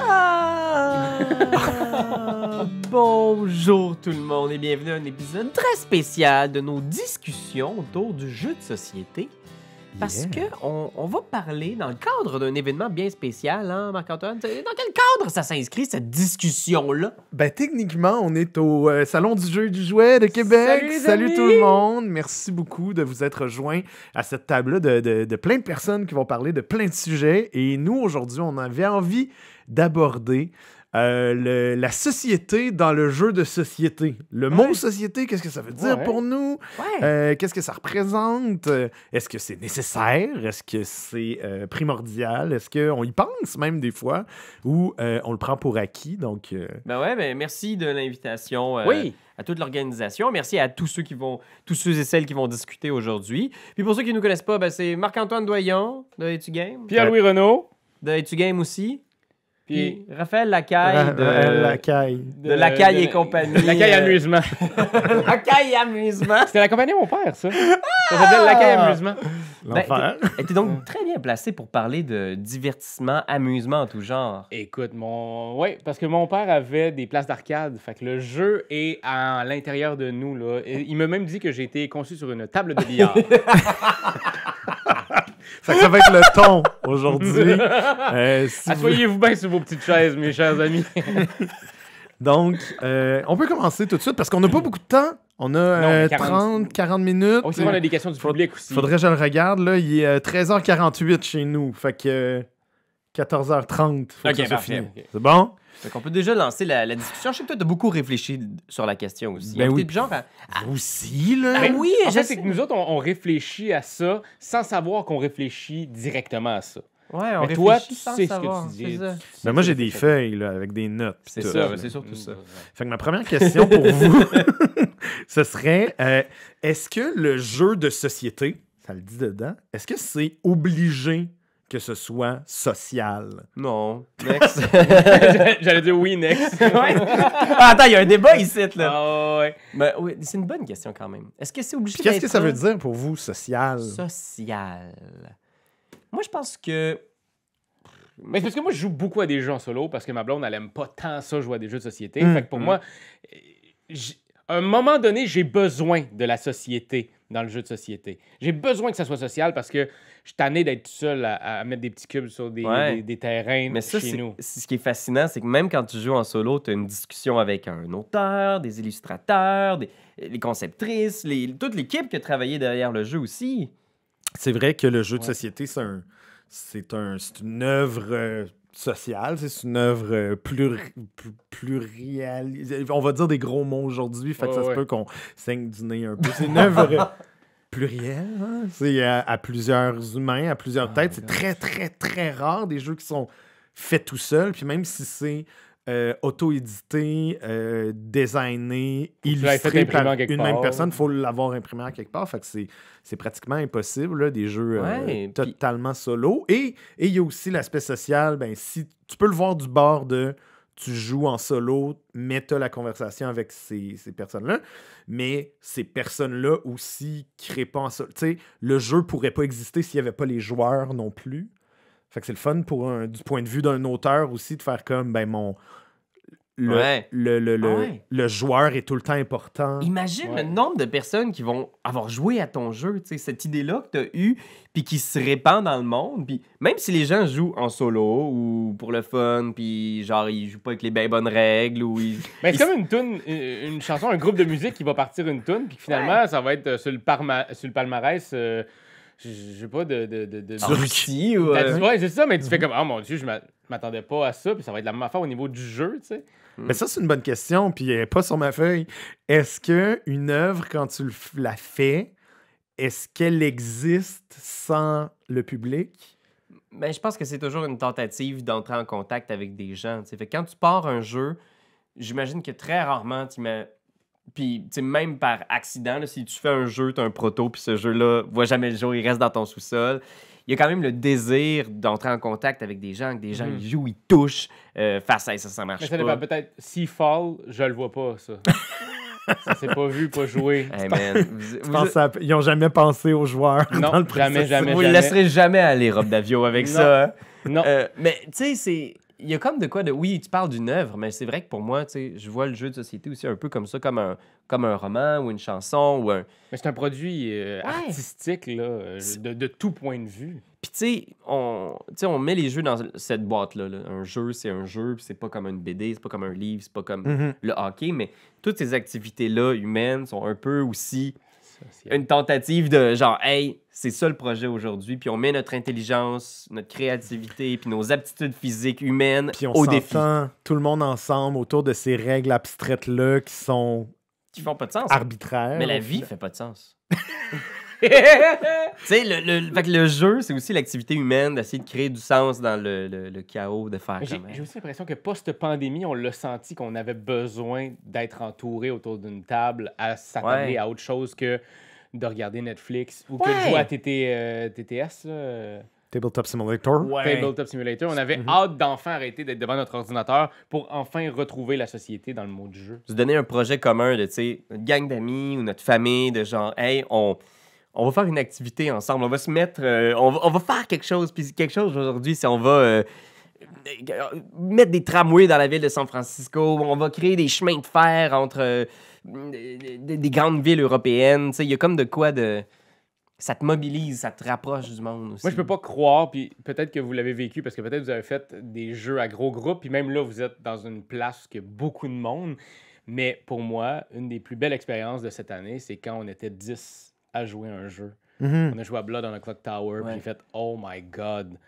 Ah! Bonjour tout le monde et bienvenue à un épisode très spécial de nos discussions autour du jeu de société. Parce Yeah. que on, va parler dans le cadre d'un événement bien spécial, hein, Marc-Antoine? Dans quel cadre ça s'inscrit, cette discussion-là? Ben, techniquement, on est au euh, Salon du jeu et du jouet de Québec. Salut, amis! tout le monde. Merci beaucoup de vous être rejoints à cette table-là de, de- de plein de personnes qui vont parler de plein de sujets. Et nous, aujourd'hui, on avait envie d'aborder euh, le- la société dans le jeu de société. Le mot société, qu'est-ce que ça veut dire Ouais. pour nous? Ouais. Euh, Qu'est-ce que ça représente? Est-ce que c'est nécessaire? Est-ce que c'est euh, primordial? Est-ce qu'on y pense même des fois? Ou euh, on le prend pour acquis? Donc, euh, Ben ouais, ben merci de l'invitation. euh, Oui. à toute l'organisation. Merci à tous ceux qui vont, tous ceux et celles qui vont discuter aujourd'hui. Puis pour ceux qui ne nous connaissent pas, ben c'est Marc-Antoine Doyon de Etu Game, Pierre-Louis Renault. de Etu Game aussi. Puis Puis Raphaël Lacaille de, euh, la caille. de Lacaille et compagnie. Lacaille Amusement. Lacaille Amusement. C'était la compagnie de mon père, ça. Ça s'appelle Lacaille Amusement. L'enfer. Elle était donc très bien placé pour parler de divertissement, amusement en tout genre. Écoute, mon. Oui, parce que mon père avait des places d'arcade. Fait que le jeu est à l'intérieur de nous, là. Il m'a même dit que j'ai été conçu sur une table de billard. Fait que ça va être le ton aujourd'hui. Euh, si vous- Asseyez-vous bien sur vos petites chaises, mes chers amis. Donc, euh, on peut commencer tout de suite parce qu'on n'a pas beaucoup de temps. On a euh, 40. 30, 40 minutes. Oh, c'est vrai, on a des questions du Faut- public aussi. Faudrait que je le regarde. Là, il est euh, 13h48 chez nous. Fait que euh, 14h30. Faut Ok, que ça parfait. C'est bon? Fait qu'on peut déjà lancer la, la discussion. Je sais que toi, t'as beaucoup réfléchi sur la question aussi. Ben Hein, oui. genre à- Vous aussi, là. Ah oui, En je fait, sais. c'est que nous autres, on, on réfléchit à ça sans savoir qu'on réfléchit directement à ça. Ouais, on Mais toi, réfléchit tu sans sais ce que tu dis. c'est ça. Ben, moi, j'ai des feuilles là, avec des notes. C'est ça, ouais, c'est surtout ça. Fait que ma première question pour vous, ce serait euh, est-ce que le jeu de société, ça le dit dedans, est-ce que c'est obligé que ce soit social? Non. Next. J'allais dire oui, next. Ouais. Ah, attends, il y a un débat ici, là. Ah ouais. Ben, oui, c'est une bonne question quand même. Est-ce que c'est obligé Qu'est-ce que ça veut dire pour vous, social? Social. Moi, je pense que. Mais c'est parce que moi, je joue beaucoup à des jeux en solo parce que ma blonde, elle aime pas tant ça jouer à des jeux de société. Mm, Fait que pour mm. moi, j- à un moment donné, j'ai besoin de la société dans le jeu de société. J'ai besoin que ça soit social parce que je suis tanné d'être tout seul à, à mettre des petits cubes sur des, Ouais. des- des terrains Mais ça, chez nous. ce qui est fascinant, c'est que même quand tu joues en solo, tu as une discussion avec un auteur, des illustrateurs, des, les conceptrices, les, toute l'équipe qui a travaillé derrière le jeu aussi. C'est vrai que le jeu de Ouais. société, c'est un, c'est un, c'est une œuvre euh, sociale, c'est une œuvre euh, plus, plus, plurialisée. On va dire des gros mots aujourd'hui, fait que ça se peut qu'on saigne du nez un peu. C'est une œuvre euh, plurielle, hein? c'est à, à plusieurs humains, à plusieurs têtes. C'est très, très, très rare des jeux qui sont faits tout seuls, puis même si c'est euh, auto-édité, euh, designé, illustré par une même personne, il faut l'avoir imprimé en quelque part. Fait que c'est c'est pratiquement impossible, là, des jeux euh, Ouais, totalement solo. Et et il y a aussi l'aspect social. Ben, si tu peux le voir du bord de tu joues en solo, mais tu as la conversation avec ces, ces personnes-là. Mais ces personnes-là aussi créent pas en solo. Tu sais, le jeu pourrait pas exister s'il n'y avait pas les joueurs non plus. Fait que c'est le fun pour un- du point de vue d'un auteur aussi de faire comme ben mon. Le, Ouais. le, le, le, Ah ouais. le joueur est tout le temps important. Imagine Ouais. le nombre de personnes qui vont avoir joué à ton jeu, tu sais, cette idée-là que tu as eue, puis qui se répand dans le monde. Puis même si les gens jouent en solo ou pour le fun, puis genre ils jouent pas avec les bien bonnes règles ou ils. Mais ils- c'est comme une tune, une, une chanson, un groupe de musique qui va partir une tune, puis finalement, ça va être euh, sur le, parma- sur le palmarès, euh, sais pas, de. de, de, de- Russie ou. Euh, dit, ouais, c'est ça, mais tu fais comme, oh mon dieu, je m'a- je m'attendais pas à ça, puis ça va être la même affaire au niveau du jeu, tu sais. Mais ça, c'est une bonne question, puis elle est pas sur ma feuille. Est-ce que une œuvre, quand tu la fais, est-ce qu'elle existe sans le public? Ben, je pense que c'est toujours une tentative d'entrer en contact avec des gens. tu sais. Fait que quand tu pars un jeu, j'imagine que très rarement tu mets. Puis, tu sais, même par accident, là, si tu fais un jeu, tu as un proto, puis ce jeu-là voit jamais le jour, il reste dans ton sous-sol. Il y a quand même le désir d'entrer en contact avec des gens, que des gens Mhm. ils jouent, ils touchent, euh, face à ça, ça marche Mais ça pas. dépend peut-être. Seafall, je le vois pas, ça. ça s'est pas vu, pas joué. Hey, man, vous- Je vous- pense à- Ils n'ont jamais pensé aux joueurs. Non, dans le jamais, jamais. vous ne laisserez jamais aller, Rob Davio, avec Non. ça. hein? Non. Euh, mais tu sais, c'est. Il y a comme de quoi de. Oui, tu parles d'une œuvre, mais c'est vrai que pour moi, tu sais, je vois le jeu de société aussi un peu comme ça, comme un, comme un roman ou une chanson ou un. Mais c'est un produit euh, Ouais. artistique, là, euh, de, de tout point de vue. Puis tu sais, on, on met les jeux dans cette boîte-là. là. Un jeu, c'est un jeu, puis c'est pas comme une BD, c'est pas comme un livre, c'est pas comme Mhm. le hockey, mais toutes ces activités-là humaines sont un peu aussi une tentative de genre, hey, c'est ça le projet aujourd'hui, puis on met notre intelligence, notre créativité, puis nos aptitudes physiques humaines Puis on au défi. tout le monde ensemble autour de ces règles abstraites-là qui sont Qui font pas de sens. arbitraires. Mais la vie fait pas de sens. tu sais, le, le, fait que le jeu, c'est aussi l'activité humaine d'essayer de créer du sens dans le, le- le chaos, de faire J'ai j'ai aussi l'impression que post-pandémie, on l'a senti qu'on avait besoin d'être entouré autour d'une table à s'attabler Ouais. à autre chose que de regarder Netflix ou que de Ouais. jouer à TT, euh, TTS. là, euh, Tabletop Simulator. Tabletop Simulator. On avait Mhm. hâte d'enfin arrêter d'être devant notre ordinateur pour enfin retrouver la société dans le mot du jeu. se donner un projet commun de, tu sais, notre gang d'amis ou notre famille, de genre, hey, on, on va faire une activité ensemble, on va se mettre, euh, on, va, faire quelque chose, puis quelque chose aujourd'hui, c'est on va euh, mettre des tramways dans la ville de San Francisco, on va créer des chemins de fer entre euh, des, des- des grandes villes européennes, tu sais, il y a comme de quoi de... Ça te mobilise, ça te rapproche du monde aussi. Moi, je peux pas croire, puis peut-être que vous l'avez vécu parce que peut-être vous avez fait des jeux à gros groupes, puis même là, vous êtes dans une place où a beaucoup de monde. Mais pour moi, une des plus belles expériences de cette année, c'est quand on était 10 à jouer un jeu. Mhm. On a joué à Blood on a Clock Tower, puis j'ai fait Oh my God,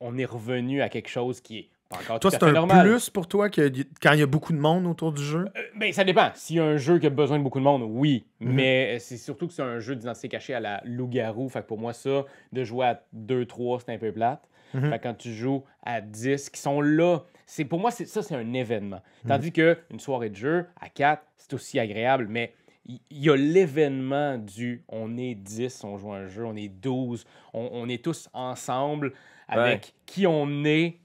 on est revenu à quelque chose qui est pas encore Toi, tout à c'est fait un normal. plus pour toi que quand il y a beaucoup de monde autour du jeu? Euh, ben, ça dépend. S'il y a un jeu qui a besoin de beaucoup de monde, oui. Mhm. Mais euh, c'est surtout que c'est un jeu d'identité cachée à la loup-garou. Fait que pour moi, ça, de jouer à 2-3, c'est un peu plate. Mhm. Fait que quand tu joues à 10 qui sont là, c'est pour moi, c'est ça, c'est un événement. Tandis que une soirée de jeu à 4, c'est aussi agréable, mais il y a l'événement du on est 10, on joue à un jeu, on est 12, on, on est tous ensemble avec qui on est,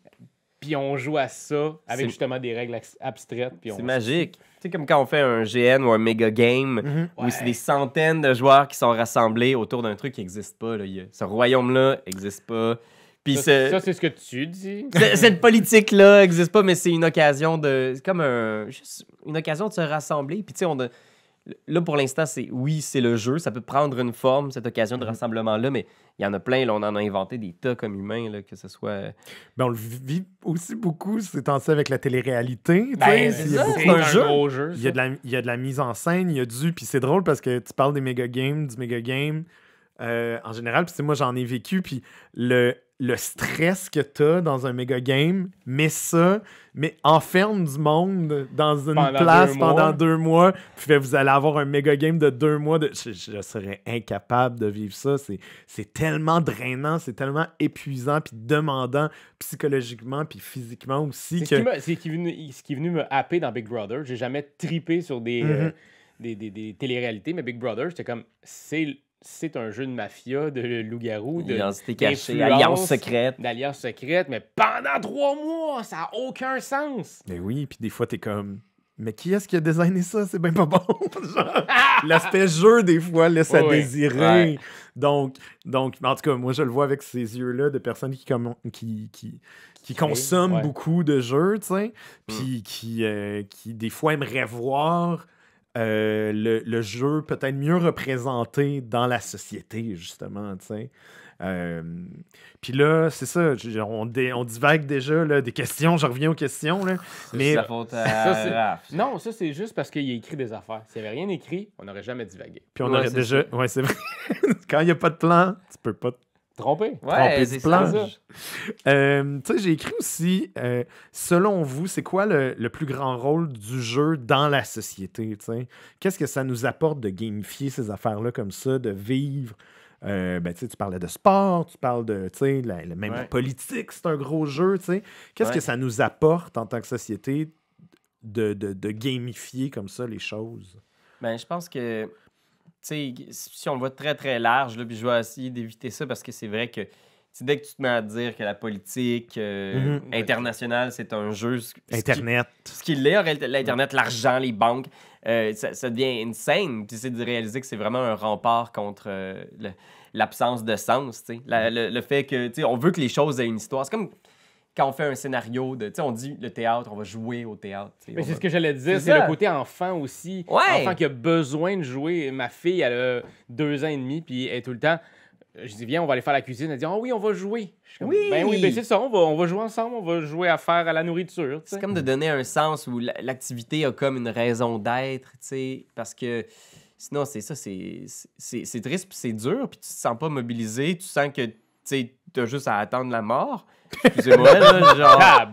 puis on joue à ça avec C'est- justement des règles abstraites. puis C'est on- magique. Tu sais, comme quand on fait un GN ou un méga game, Mhm. où c'est des centaines de joueurs qui sont rassemblés autour d'un truc qui n'existe pas. Là. Il y a- Ce royaume-là n'existe pas. Puis Ça, ce- ça, c'est ce que tu dis. ce- cette politique-là n'existe pas, mais c'est une occasion de. C'est comme un, juste une occasion de se rassembler. Puis tu sais, on a- Là, pour l'instant, c'est oui, c'est le jeu. Ça peut prendre une forme, cette occasion de Mhm. rassemblement-là, mais il y en a plein. Là, on en a inventé des tas comme humains, là, que ce soit. Ben, on le vit aussi beaucoup ces temps-ci avec la télé-réalité. Ben, c'est il y a ça, beaucoup- c'est un jeu. gros jeu. Il y, a de la, il y a de la mise en scène, il y a du. Puis c'est drôle parce que tu parles des méga games, du méga game euh, en général. Puis moi, j'en ai vécu. Puis le, le stress que tu as dans un méga game, mais ça, mais enferme du monde dans une Pendant place deux pendant mois. deux mois. Puis vous allez avoir un méga game de deux mois. De... Je, je serais incapable de vivre ça. C'est, c'est tellement drainant, c'est tellement épuisant, puis demandant psychologiquement, puis physiquement aussi. C'est ce, qui que... m'a- c'est ce qui est venu- ce qui est venu me happer dans Big Brother. J'ai jamais tripé sur des, Mhm. euh, des, des, des téléréalités, mais Big Brother, j'étais comme, c'est c'est un jeu de mafia, de loup-garou, de, Identité cachée, d'influence, alliance secrète. d'alliance secrète, mais pendant trois mois, ça n'a aucun sens. Mais oui, puis des fois, t'es comme. Mais qui est-ce qui a designé ça? C'est bien pas bon. Genre, L'aspect jeu, des fois, laisse à désirer. Ouais. Donc, donc, en tout cas, moi, je le vois avec ces yeux-là de personnes qui, commen- qui, qui, qui consomment ouais. beaucoup de jeux, tu sais, puis qui, euh, qui, des fois, aimeraient voir euh, le, le jeu peut-être mieux représenté dans la société, justement, tu sais. Euh, puis là, c'est ça, on, dé- on divague déjà là, des questions, je reviens aux questions, là. Mais- C'est la faute à Ça. Non, ça, c'est juste parce qu'il a écrit des affaires. S'il n'y avait rien écrit, on n'aurait jamais divagué. Puis on Ouais, aurait déjà. Ouais, c'est vrai. Quand il n'y a pas de plan, tu peux pas. Trompé. tromper Ouais, plan. ça. Euh, tu sais, j'ai écrit aussi, euh, selon vous, c'est quoi le, le plus grand rôle du jeu dans la société? tu sais? Qu'est-ce que ça nous apporte de gamifier ces affaires-là comme ça, de vivre? Euh, ben, tu sais, tu parlais de sport, tu parles de, tu sais, la, la- même la Ouais. politique, c'est un gros jeu, tu sais. Qu'est-ce Ouais. que ça nous apporte en tant que société de, de, de gamifier comme ça les choses? Ben, je pense que, si on le voit très, très large, là, puis je vais essayer d'éviter ça parce que c'est vrai que dès que tu te mets à dire que la politique euh, Mhm. internationale, c'est un jeu. ce- Internet. Ce qu'il est, l'Internet, l'argent, les banques, euh, ça, ça devient insane. Puis c'est de réaliser que c'est vraiment un rempart contre euh, l'absence de sens. tu sais. La- le, le fait que, tu sais, on veut que les choses aient une histoire. C'est comme quand on fait un scénario de. Tu sais, on dit le théâtre, on va jouer au théâtre. Mais c'est va- ce que j'allais dire, C'est le côté enfant aussi. Ouais. Enfant qui a besoin de jouer. Ma fille, elle a deux ans et demi, puis elle est tout le temps. Je dis, viens, on va aller faire la cuisine. Elle dit, oh oui, on va jouer. Je suis comme, Oui. Ben oui, ben c'est ça, on va, on va jouer ensemble, on va jouer à faire à la nourriture. C'est comme de donner un sens où la- l'activité a comme une raison d'être, tu sais, parce que sinon, c'est ça, c'est c'est- c'est triste puis c'est dur, puis tu te sens pas mobilisé, tu sens que, tu sais, t'as juste à attendre la mort. Excusez-moi, là, genre... Ah.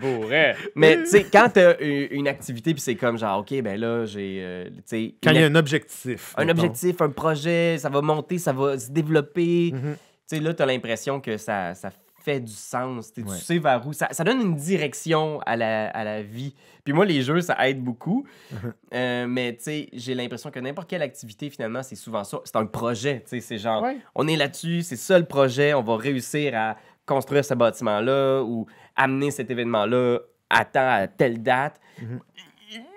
Mais, tu sais, quand t'as une, une activité, puis c'est comme genre, OK, ben là, j'ai, euh, tu sais... Quand il y a un objectif. un mettons. objectif, un projet, ça va monter, ça va se développer. Mhm. Tu sais, là, t'as l'impression que ça, ça fait du sens. Tu sais, Ouais. Tu sais vers où. Ça, ça donne une direction à la, à la vie. Puis moi, les jeux, ça aide beaucoup. Euh, mais tu sais, j'ai l'impression que n'importe quelle activité, finalement, c'est souvent ça. C'est un projet. Tu sais, c'est genre, Ouais. on est là-dessus, c'est ça le projet, on va réussir à construire ce bâtiment-là ou amener cet événement-là à temps, à telle date. Mhm.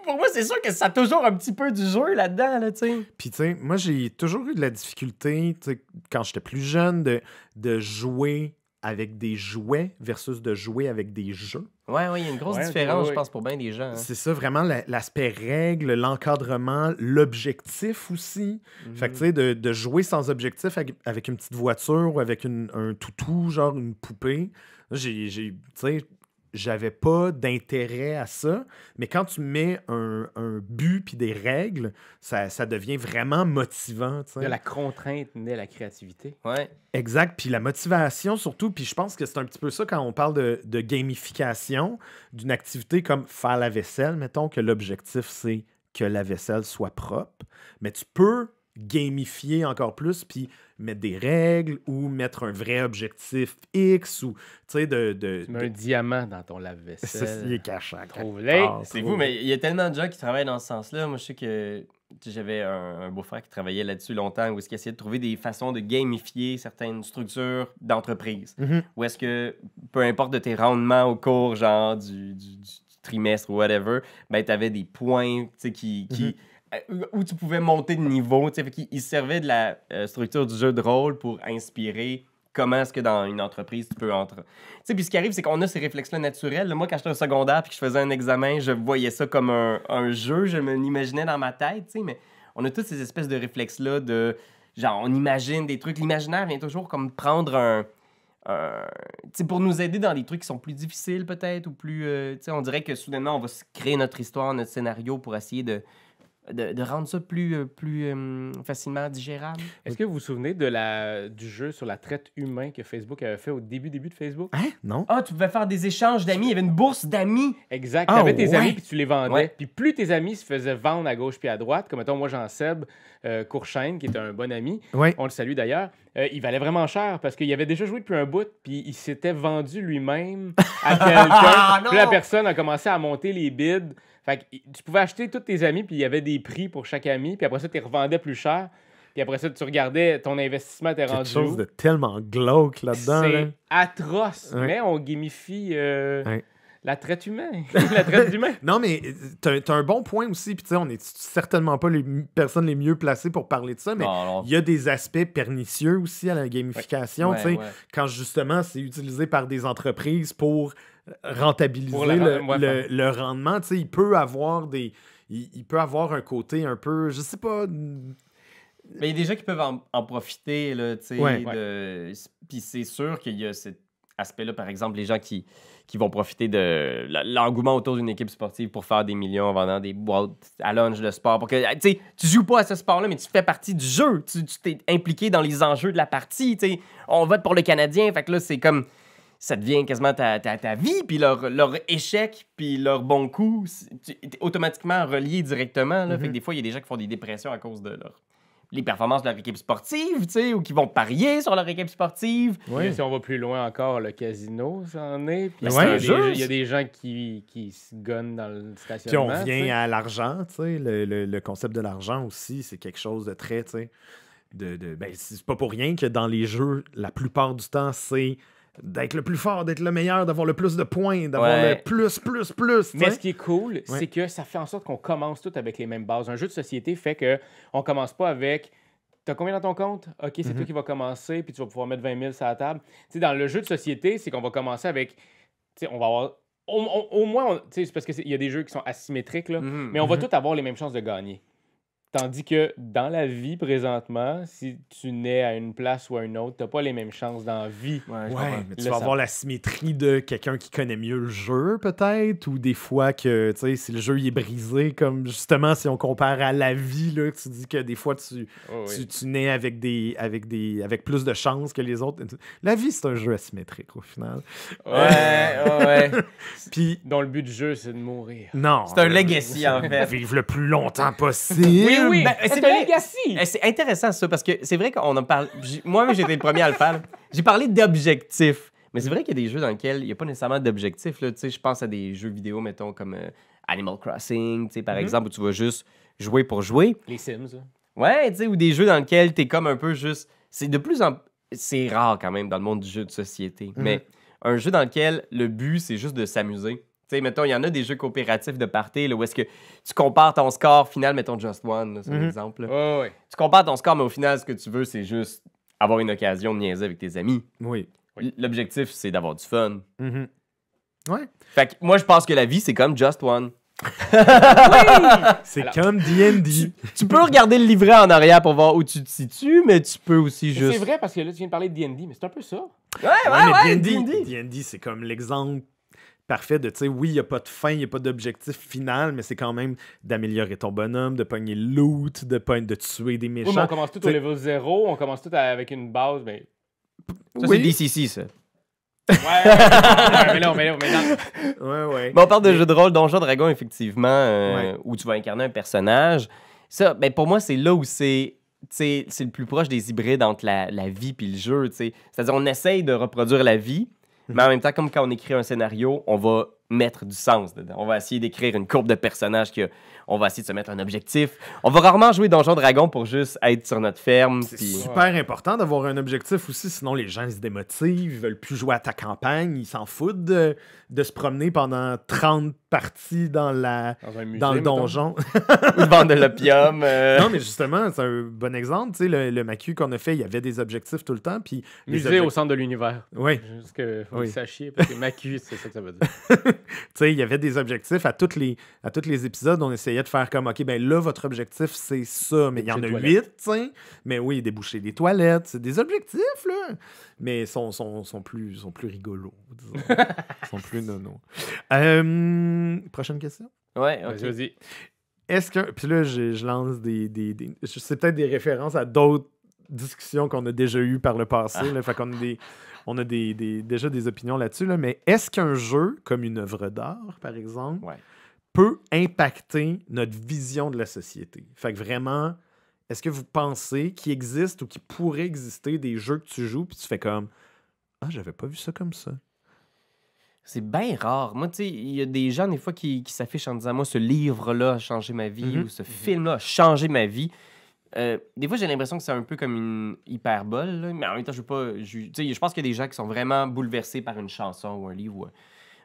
Pour moi, c'est sûr que ça a toujours un petit peu du jeu là-dedans, là, tu sais. Puis, tu sais, moi, j'ai toujours eu de la difficulté, tu sais, quand j'étais plus jeune, de, de jouer avec des jouets versus de jouer avec des jeux. Ouais, ouais, il y a une grosse Ouais, différence, ouais, je pense, pour bien des gens. hein. C'est ça, vraiment, la- l'aspect règle, l'encadrement, l'objectif aussi. Fait que, tu sais, de, de jouer sans objectif avec, avec une petite voiture ou avec une- un toutou, genre une poupée, j'ai, j'ai- tu sais, j'avais pas d'intérêt à ça. Mais quand tu mets un, un but puis des règles, ça, ça devient vraiment motivant, tu sais. De la contrainte naît la créativité. Ouais. Exact. Puis la motivation surtout, puis je pense que c'est un petit peu ça quand on parle de, de gamification d'une activité comme faire la vaisselle, mettons que l'objectif c'est que la vaisselle soit propre, mais tu peux gamifier encore plus puis mettre des règles ou mettre un vrai objectif X ou tu sais de, de, Tu mets de- un diamant dans ton lave-vaisselle. il est caché. Trouve-les. Ah, C'est vous, mais il y a tellement de gens qui travaillent dans ce sens-là. Moi, je sais que j'avais un, un beau-frère qui travaillait là-dessus longtemps, où est-ce qu'il essayait de trouver des façons de gamifier certaines structures d'entreprise. Mhm. Où est-ce que, peu importe de tes rendements au cours, genre, du, du- du trimestre ou whatever, ben, tu avais des points, tu sais, qui... qui euh, où tu pouvais monter de niveau, il se servait de la euh, structure du jeu de rôle pour inspirer comment est-ce que dans une entreprise tu peux entrer. Tu sais, puis ce qui arrive, c'est qu'on a ces réflexes-là naturels. Moi, quand j'étais au secondaire puis que je faisais un examen, je voyais ça comme un, jeu, je me l'imaginais dans ma tête, tu sais, mais on a toutes ces espèces de réflexes-là de, genre, on imagine des trucs. L'imaginaire vient toujours comme prendre un... pour nous aider dans des trucs qui sont plus difficiles peut-être ou plus... euh, on dirait que soudainement, on va créer notre histoire, notre scénario pour essayer de, de, de rendre ça plus, euh, plus euh, facilement digérable? Est-ce que vous vous souvenez de la, du jeu sur la traite humain que Facebook avait fait au début, début de Facebook? Hein? Non? Ah, tu pouvais faire des échanges d'amis. Il y avait une bourse d'amis. Exact. Ah, Tu avais tes ouais. amis puis tu les vendais. Ouais. Puis plus tes amis se faisaient vendre à gauche puis à droite, comme mettons moi Jean-Seb euh, Courchaine, qui était un bon ami, Oui. on le salue d'ailleurs, euh, il valait vraiment cher parce qu'il avait déjà joué depuis un bout puis il s'était vendu lui-même à Ah, quelqu'un. non! puis la personne a commencé à monter les bids. Fait que tu pouvais acheter tous tes amis puis il y avait des prix pour chaque ami puis après ça tu les revendais plus cher. Puis après ça tu regardais ton investissement t'es Quelque rendu chose où? de tellement glauque là-dedans. là. C'est atroce, Ouais. mais on gamifie euh, Ouais. la traite humaine. la traite d'humain. Non, mais euh, t'as t'as un bon point aussi. Puis, tu sais, on est certainement pas les personnes les mieux placées pour parler de ça, mais il y a des aspects pernicieux aussi à la gamification. Ouais, tu sais, ouais. Quand justement, c'est utilisé par des entreprises pour rentabiliser le, ouais, le- le rendement, tu sais, il peut avoir des. Il, il peut avoir un côté un peu, je sais pas. Mais il y a des gens qui peuvent en, en profiter, là, tu sais. Ouais. de- Puis c'est sûr qu'il y a cet aspect-là, par exemple, les gens qui, qui vont profiter de l'engouement autour d'une équipe sportive pour faire des millions en vendant des boîtes à lunch de sport. Pour que, tu sais, tu joues pas à ce sport-là, mais tu fais partie du jeu. Tu tu t'es impliqué dans les enjeux de la partie, tu sais. On vote pour le Canadien, fait que là, c'est comme... Ça devient quasiment ta, ta, ta vie, puis leur, leur échec, puis leur bon coup, c'est- tu es automatiquement relié directement. Là. Fait que des fois, il y a des gens qui font des dépressions à cause de leur les performances de leur équipe sportive, tu sais, ou qui vont parier sur leur équipe sportive. Et Si on va plus loin encore, le casino, ça en est. Puis Ouais, il y a des- juste. il y a des gens qui, qui se gonnent dans le Puis stationnement. on tu sais. vient à l'argent, tu sais. Le, le- le concept de l'argent aussi, c'est quelque chose de très, tu sais. De, de, ben, c'est pas pour rien que dans les jeux, la plupart du temps, c'est d'être le plus fort, d'être le meilleur, d'avoir le plus de points, d'avoir Ouais. le plus, plus, plus. Mais ce qui est cool, c'est que ça fait en sorte qu'on commence tout avec les mêmes bases. Un jeu de société fait que on commence pas avec T'as combien dans ton compte? OK, c'est Mhm. toi qui vas commencer, puis tu vas pouvoir mettre 20 000 sur la table. Dans le jeu de société, c'est qu'on va commencer avec on va avoir. Au, au- au moins, c'est parce qu'il y a des jeux qui sont asymétriques, là, Mhm. mais on va Mhm. tous avoir les mêmes chances de gagner. Tandis que dans la vie présentement, si tu nais à une place ou à une autre, t'as pas les mêmes chances dans la vie. Ouais, mais tu vas avoir la symétrie de quelqu'un qui connaît mieux le jeu, peut-être, ou des fois que, tu sais, si le jeu il est brisé, comme justement si on compare à la vie, là, que tu dis que des fois tu, Oh, oui. tu, tu nais avec des, avec des, avec plus de chances que les autres. La vie, c'est un jeu asymétrique, au final. Ouais, ouais, ouais. Puis, Dont le but du jeu, c'est de mourir. non. C'est un legacy, en fait. Vivre le plus longtemps possible. Oui, oui, ben, c'est un legacy. Eh, C'est intéressant ça parce que c'est vrai qu'on en parle. j'ai- Moi, j'étais le premier à le faire. J'ai parlé d'objectifs. Mais c'est vrai qu'il y a des jeux dans lesquels il n'y a pas nécessairement sais, Je pense à des jeux vidéo, mettons, comme euh, Animal Crossing, par Mhm. exemple, où tu vas juste jouer pour jouer. Les Sims. hein. Ouais, tu sais, ou des jeux dans lesquels tu es comme un peu juste. C'est de plus en. C'est rare quand même dans le monde du jeu de société. Mais un jeu dans lequel le but, c'est juste de s'amuser. Tu sais, mettons, il y en a des jeux coopératifs de party là, où est-ce que tu compares ton score final, mettons Just One, c'est un Mhm. exemple. là. Ouais, ouais. Tu compares ton score, mais au final, ce que tu veux, c'est juste avoir une occasion de niaiser avec tes amis. Oui. L'objectif, c'est d'avoir du fun. Mhm. Ouais. Fait que moi, je pense que la vie, c'est comme Just One. C'est Alors- comme D&D. Tu peux regarder le livret en arrière pour voir où tu te situes, mais tu peux aussi juste. C'est vrai parce que là, tu viens de parler de D&D, mais c'est un peu ça. Ouais, Ouais. D&D, D&D, c'est comme l'exemple parfait de, tu sais, oui, il n'y a pas de fin, il n'y a pas d'objectif final, mais c'est quand même d'améliorer ton bonhomme, de pogner le loot, de, pogn- de tuer des Oui, mais méchants. on commence tout au level 0, on commence tout à- avec une base, mais... Ça, Oui. c'est DCC, ça. Ouais, ouais, ouais, mais non, mais non, mais non. Ouais, ouais. Mais on parle de jeux de rôle, Donjon Dragon, effectivement, euh, Ouais. où tu vas incarner un personnage. Ça, ben, pour moi, c'est là où c'est. C'est le plus proche des hybrides entre la, la vie et le jeu. tu sais. C'est-à-dire, on essaye de reproduire la vie. Mais en même temps, comme quand on écrit un scénario, on va mettre du sens dedans. On va essayer d'écrire une courbe de personnage, que, on va essayer de se mettre un objectif. On va rarement jouer Donjon Dragon pour juste être sur notre ferme. C'est super important d'avoir un objectif aussi, sinon les gens ils se démotivent, ils veulent plus jouer à ta campagne, ils s'en foutent de, de se promener pendant 30 parties dans, la, Dans un musée, dans le mettons. donjon. Ou vendre de l'opium. euh. non, mais justement, c'est un bon exemple. Tu sais, le, le Macu qu'on a fait, il y avait des objectifs tout le temps. Puis Musée au centre de l'univers. Oui, Juste que vous Oui. le sachiez, parce que Macu, c'est ça que ça veut dire. tu sais, il y avait des objectifs à tous les à tous les épisodes. On essayait de faire comme, OK, ben là, votre objectif, c'est ça. Mais il y en a huit, tu sais. Mais oui, déboucher des toilettes. C'est des objectifs, là. Mais ils sont, sont, sont, plus, sont plus rigolos, disons. Ils sont plus nono. Euh, prochaine question? Ouais, ok. Vas-y. Est-ce que. Puis là, je, je lance des. des, c'est peut-être des références à d'autres discussions qu'on a déjà eues par le passé. Là, fait qu'on a, des, on a des, des- déjà des opinions là-dessus. Là, mais est-ce qu'un jeu, comme une œuvre d'art, par exemple, Ouais. Peut impacter notre vision de la société? Fait que vraiment, est-ce que vous pensez qu'il existe ou qu'il pourrait exister des jeux que tu joues puis tu fais comme Ah, j'avais pas vu ça comme ça. C'est bien rare. Moi, tu sais, il y a des gens, des fois, qui, qui s'affichent en disant Moi, ce livre-là a changé ma vie Mhm. ou ce film-là a changé ma vie. Euh, des fois, j'ai l'impression que c'est un peu comme une hyperbole, là, mais en même temps, je veux pas. Je, tu sais, je pense qu'il y a des gens qui sont vraiment bouleversés par une chanson ou un livre. ou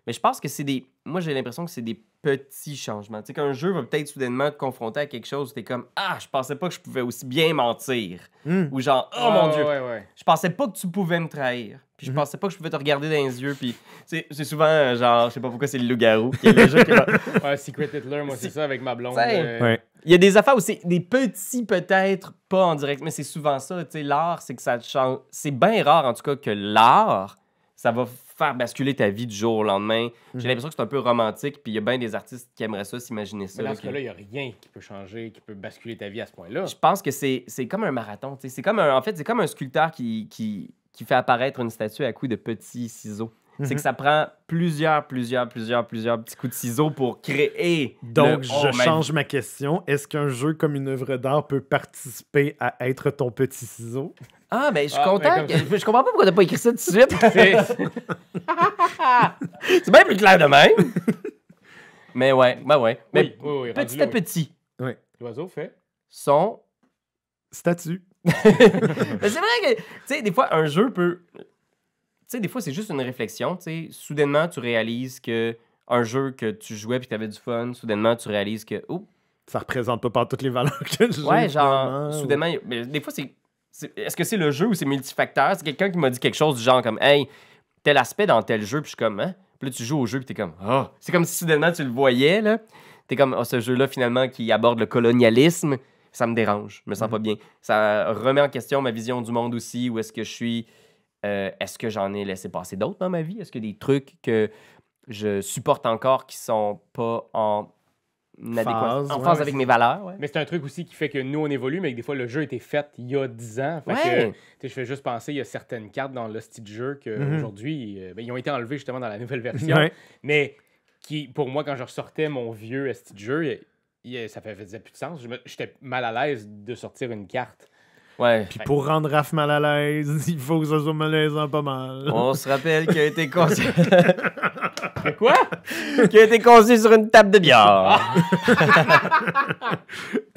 Mais je pense que c'est des. Moi, j'ai l'impression que c'est des petits changements. Tu sais, qu'un jeu va peut-être soudainement te confronter à quelque chose où t'es comme Ah, je pensais pas que je pouvais aussi bien mentir. Hmm. Ou genre Oh mon ouais, Dieu, Ouais, ouais. je pensais pas que tu pouvais me trahir. Puis je Mhm. pensais pas que je pouvais te regarder dans les yeux. Puis c'est c'est souvent euh, genre, je sais pas pourquoi c'est le loup-garou qui est le jeu qui va- Ouais, Secret Hitler, moi, c'est ça avec ma blonde. Euh, Ouais. Il y a des affaires où c'est des petits peut-être pas en direct, mais c'est souvent ça. Tu sais, l'art, c'est que ça te change. C'est bien rare en tout cas que l'art, ça va faire basculer ta vie du jour au lendemain. Mhm. J'ai l'impression que c'est un peu romantique. Puis il y a bien des artistes qui aimeraient ça, s'imaginer ça. Mais dans là, ce cas-là, il n'y a rien qui peut changer, qui peut basculer ta vie à ce point-là. Je pense que c'est comme un marathon. tu sais. C'est comme un, en fait, c'est comme un sculpteur qui, qui, qui fait apparaître une statue à coups de petits ciseaux. C'est Mhm. que ça prend plusieurs, plusieurs, plusieurs, plusieurs petits coups de ciseaux pour créer. Donc, le- je Oh, change ma question. Est-ce qu'un jeu comme une œuvre d'art peut participer à être ton petit ciseau? Ah, ben, je suis Ah, content. ben, comme que- Je comprends pas pourquoi t'as pas écrit ça tout de suite. C'est- C'est bien plus clair de même. Mais ouais, ben ouais. Mais oui, oui, oui, rendu petit là, à oui. petit, L'oiseau fait. sont. Statue. Mais c'est vrai que, tu sais, des fois, un jeu peut. Tu sais, des fois, c'est juste une réflexion. Tu sais, soudainement, tu réalises que un jeu que tu jouais puis que t'avais du fun, soudainement, tu réalises que. Oh, Ça représente pas par toutes les valeurs que j'ai. ouais, genre, finalement, soudainement. Mais des fois, c'est. Est-ce que c'est le jeu ou c'est multifacteur? C'est quelqu'un qui m'a dit quelque chose du genre comme, hey, tel aspect dans tel jeu, puis je suis comme, hein? Puis là, tu joues au jeu, puis t'es comme, ah. C'est comme si soudainement tu le voyais, là. T'es comme, ah, ce jeu-là, finalement, qui aborde le colonialisme, ça me dérange. Je me sens Mhm. pas bien. Ça remet en question ma vision du monde aussi. Où est-ce que je suis. euh, est-ce que j'en ai laissé passer d'autres dans ma vie? Est-ce a des trucs que je supporte encore qui sont pas en, Phase, en phase ouais, avec mes valeurs? Ouais. Mais c'est un truc aussi qui fait que nous, on évolue, mais que des fois, le jeu a été fait il y a 10 ans. Fait Ouais. je fais juste penser, il y a certaines cartes dans le style de jeu Mhm. qu'aujourd'hui, euh, ben, ils ont été enlevés justement dans la nouvelle version. Ouais. Mais qui, pour moi, quand je ressortais mon vieux esti de jeu, il- il- ça faisait plus de sens. Je me- J'étais mal à l'aise de sortir une carte. Ouais. Puis pour rendre Raph mal à l'aise, il faut que ça soit malaisant pas mal. On se rappelle qu'il a été conçu, Mais quoi? qu'il a été conçu sur une table de bière.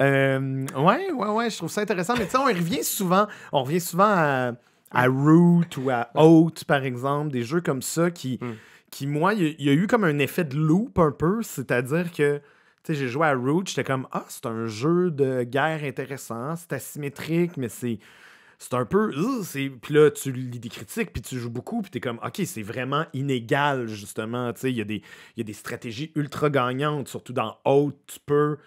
Euh, ouais, ouais, ouais, je trouve ça intéressant. Mais tu sais, on revient souvent, on revient souvent à, à Root ou à Oat, par exemple, des jeux comme ça qui, Mm. qui moi, il y, y a eu comme un effet de loop un peu. C'est-à-dire que, tu sais, j'ai joué à Root, j'étais comme, ah, c'est un jeu de guerre intéressant, c'est asymétrique, mais c'est. C'est un peu. Puis là, tu lis des critiques, puis tu joues beaucoup, puis t'es comme, OK, c'est vraiment inégal, justement. Il y, a des- y a des stratégies ultra gagnantes, surtout dans Haute, tu peux